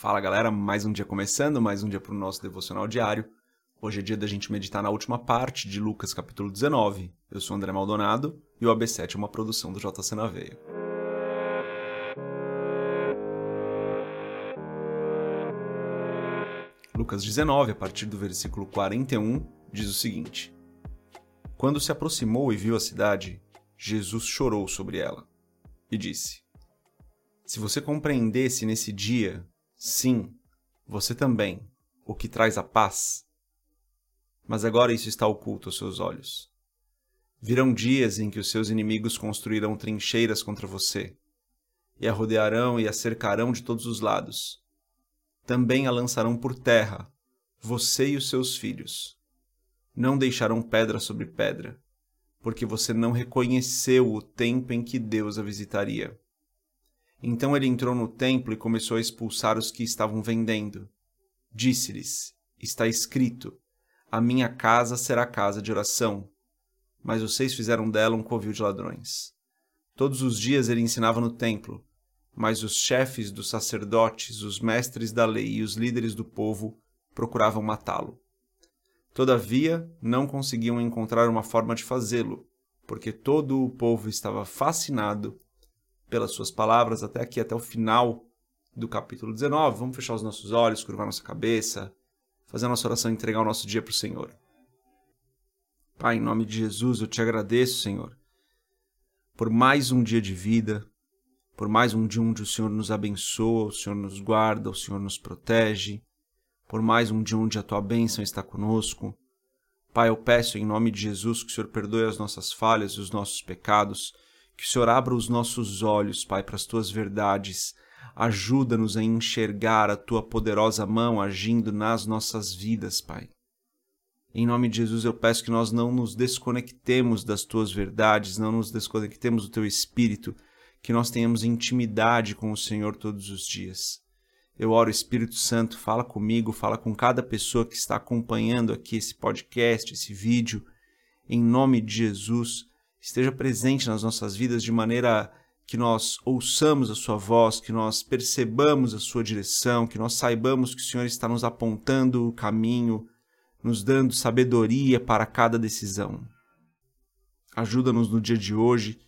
Fala galera, mais um dia começando, mais um dia para o nosso devocional diário. Hoje é dia da gente meditar na última parte de Lucas capítulo 19. Eu sou André Maldonado e o AB7 é uma produção do JC na Veia. Lucas 19, a partir do versículo 41, diz o seguinte: Quando se aproximou e viu a cidade, Jesus chorou sobre ela e disse: Se você compreendesse nesse dia, sim, você também, o que traz a paz. Mas agora isso está oculto aos seus olhos. Virão dias em que os seus inimigos construirão trincheiras contra você, e a rodearão e a cercarão de todos os lados. Também a lançarão por terra, você e os seus filhos. Não deixarão pedra sobre pedra, porque você não reconheceu o tempo em que Deus a visitaria. Então ele entrou no templo e começou a expulsar os que estavam vendendo. Disse-lhes: Está escrito: A minha casa será casa de oração. Mas vocês fizeram dela um covil de ladrões. Todos os dias ele ensinava no templo, mas os chefes dos sacerdotes, os mestres da lei e os líderes do povo procuravam matá-lo. Todavia, não conseguiam encontrar uma forma de fazê-lo, porque todo o povo estava fascinado pelas suas palavras até aqui, até o final do capítulo 19. Vamos fechar os nossos olhos, curvar nossa cabeça, fazer a nossa oração e entregar o nosso dia para o Senhor. Pai, em nome de Jesus, eu te agradeço, Senhor, por mais um dia de vida, por mais um dia onde o Senhor nos abençoa, o Senhor nos guarda, o Senhor nos protege, por mais um dia onde a tua bênção está conosco. Pai, eu peço em nome de Jesus que o Senhor perdoe as nossas falhas e os nossos pecados, que o Senhor abra os nossos olhos, Pai, para as tuas verdades. Ajuda-nos a enxergar a tua poderosa mão agindo nas nossas vidas, Pai. Em nome de Jesus, eu peço que nós não nos desconectemos das tuas verdades, não nos desconectemos do teu espírito, que nós tenhamos intimidade com o Senhor todos os dias. Eu oro, Espírito Santo, fala comigo, fala com cada pessoa que está acompanhando aqui esse podcast, esse vídeo. Em nome de Jesus, esteja presente nas nossas vidas de maneira que nós ouçamos a Sua voz, que nós percebamos a Sua direção, que nós saibamos que o Senhor está nos apontando o caminho, nos dando sabedoria para cada decisão. Ajuda-nos no dia de hoje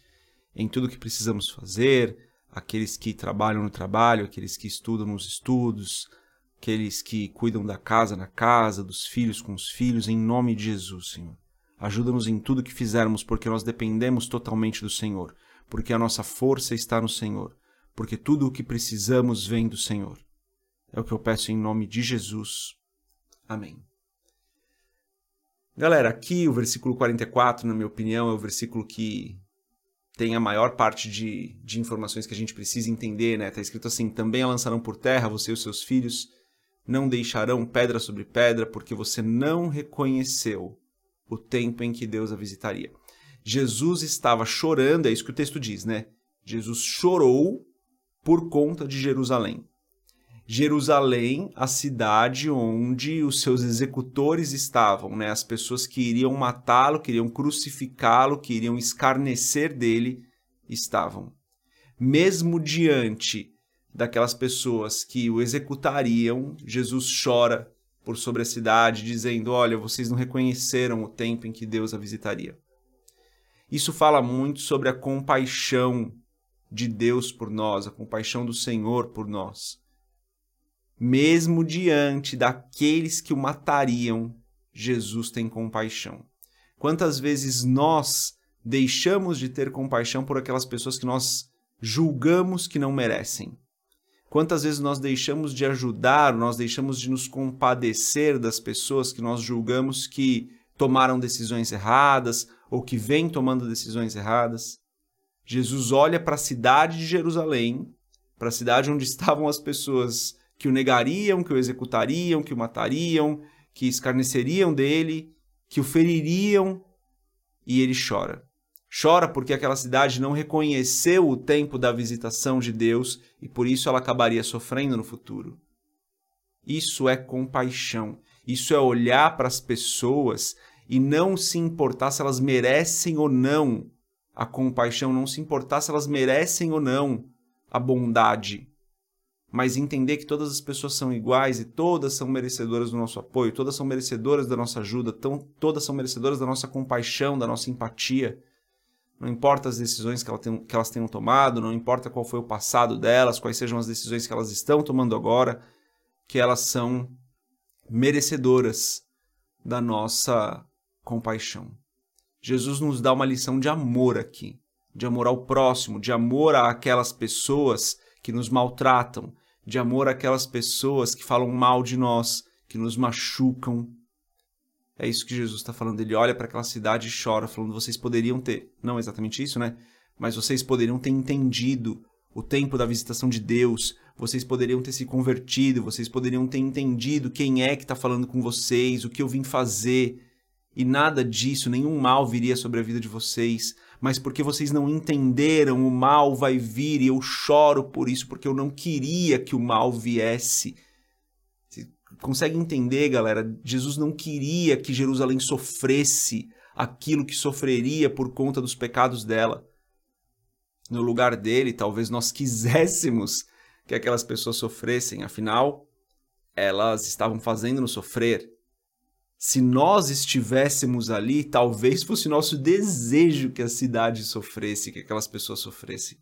em tudo que precisamos fazer aqueles que trabalham no trabalho, aqueles que estudam nos estudos, aqueles que cuidam da casa na casa, dos filhos com os filhos, em nome de Jesus, Senhor. Ajuda-nos em tudo que fizermos, porque nós dependemos totalmente do Senhor, porque a nossa força está no Senhor, porque tudo o que precisamos vem do Senhor. É o que eu peço em nome de Jesus. Amém. Galera, aqui o versículo 44, na minha opinião, é o versículo que tem a maior parte de, de informações que a gente precisa entender, né? Tá escrito assim: também a lançarão por terra, você e os seus filhos não deixarão pedra sobre pedra, porque você não reconheceu o tempo em que Deus a visitaria. Jesus estava chorando, é isso que o texto diz, né? Jesus chorou por conta de Jerusalém. Jerusalém, a cidade onde os seus executores estavam, né? As pessoas que iriam matá-lo, queriam crucificá-lo, queriam escarnecer dele, estavam. Mesmo diante daquelas pessoas que o executariam, Jesus chora por sobre a cidade, dizendo: Olha, vocês não reconheceram o tempo em que Deus a visitaria. Isso fala muito sobre a compaixão de Deus por nós, a compaixão do Senhor por nós mesmo diante daqueles que o matariam, Jesus tem compaixão. Quantas vezes nós deixamos de ter compaixão por aquelas pessoas que nós julgamos que não merecem? Quantas vezes nós deixamos de ajudar, nós deixamos de nos compadecer das pessoas que nós julgamos que tomaram decisões erradas ou que vêm tomando decisões erradas? Jesus olha para a cidade de Jerusalém, para a cidade onde estavam as pessoas que o negariam, que o executariam, que o matariam, que escarneceriam dele, que o feririam, e ele chora. Chora porque aquela cidade não reconheceu o tempo da visitação de Deus e por isso ela acabaria sofrendo no futuro. Isso é compaixão. Isso é olhar para as pessoas e não se importar se elas merecem ou não a compaixão, não se importar se elas merecem ou não a bondade mas entender que todas as pessoas são iguais e todas são merecedoras do nosso apoio, todas são merecedoras da nossa ajuda, todas são merecedoras da nossa compaixão, da nossa empatia. Não importa as decisões que, ela tem, que elas tenham tomado, não importa qual foi o passado delas, quais sejam as decisões que elas estão tomando agora, que elas são merecedoras da nossa compaixão. Jesus nos dá uma lição de amor aqui, de amor ao próximo, de amor àquelas pessoas que nos maltratam, de amor àquelas pessoas que falam mal de nós, que nos machucam. É isso que Jesus está falando. Ele olha para aquela cidade e chora, falando: vocês poderiam ter. Não exatamente isso, né? Mas vocês poderiam ter entendido o tempo da visitação de Deus, vocês poderiam ter se convertido, vocês poderiam ter entendido quem é que está falando com vocês, o que eu vim fazer. E nada disso, nenhum mal viria sobre a vida de vocês, mas porque vocês não entenderam, o mal vai vir e eu choro por isso, porque eu não queria que o mal viesse. Consegue entender, galera? Jesus não queria que Jerusalém sofresse aquilo que sofreria por conta dos pecados dela. No lugar dele, talvez nós quiséssemos que aquelas pessoas sofressem, afinal, elas estavam fazendo-nos sofrer se nós estivéssemos ali, talvez fosse nosso desejo que a cidade sofresse, que aquelas pessoas sofressem.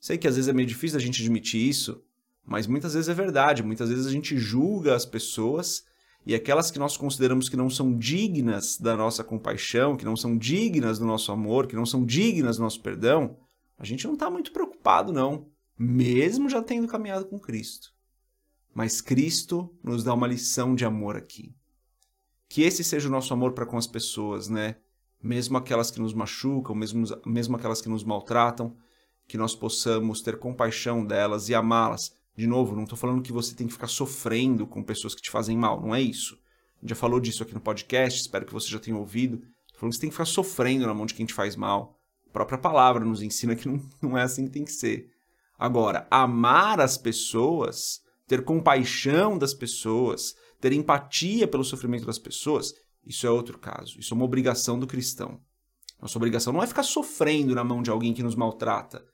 Sei que às vezes é meio difícil a gente admitir isso, mas muitas vezes é verdade. Muitas vezes a gente julga as pessoas e aquelas que nós consideramos que não são dignas da nossa compaixão, que não são dignas do nosso amor, que não são dignas do nosso perdão, a gente não está muito preocupado, não, mesmo já tendo caminhado com Cristo. Mas Cristo nos dá uma lição de amor aqui que esse seja o nosso amor para com as pessoas, né? Mesmo aquelas que nos machucam, mesmo, mesmo aquelas que nos maltratam, que nós possamos ter compaixão delas e amá-las. De novo, não estou falando que você tem que ficar sofrendo com pessoas que te fazem mal, não é isso. A gente já falou disso aqui no podcast, espero que você já tenha ouvido. Estou falando que você tem que ficar sofrendo na mão de quem te faz mal. A própria palavra nos ensina que não, não é assim que tem que ser. Agora, amar as pessoas, ter compaixão das pessoas, ter empatia pelo sofrimento das pessoas, isso é outro caso. Isso é uma obrigação do cristão. Nossa obrigação não é ficar sofrendo na mão de alguém que nos maltrata,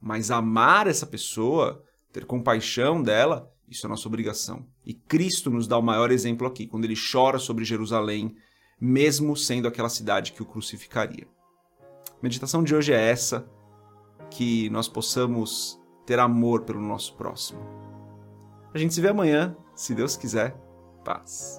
mas amar essa pessoa, ter compaixão dela, isso é nossa obrigação. E Cristo nos dá o maior exemplo aqui, quando ele chora sobre Jerusalém, mesmo sendo aquela cidade que o crucificaria. A meditação de hoje é essa, que nós possamos ter amor pelo nosso próximo. A gente se vê amanhã, se Deus quiser paz.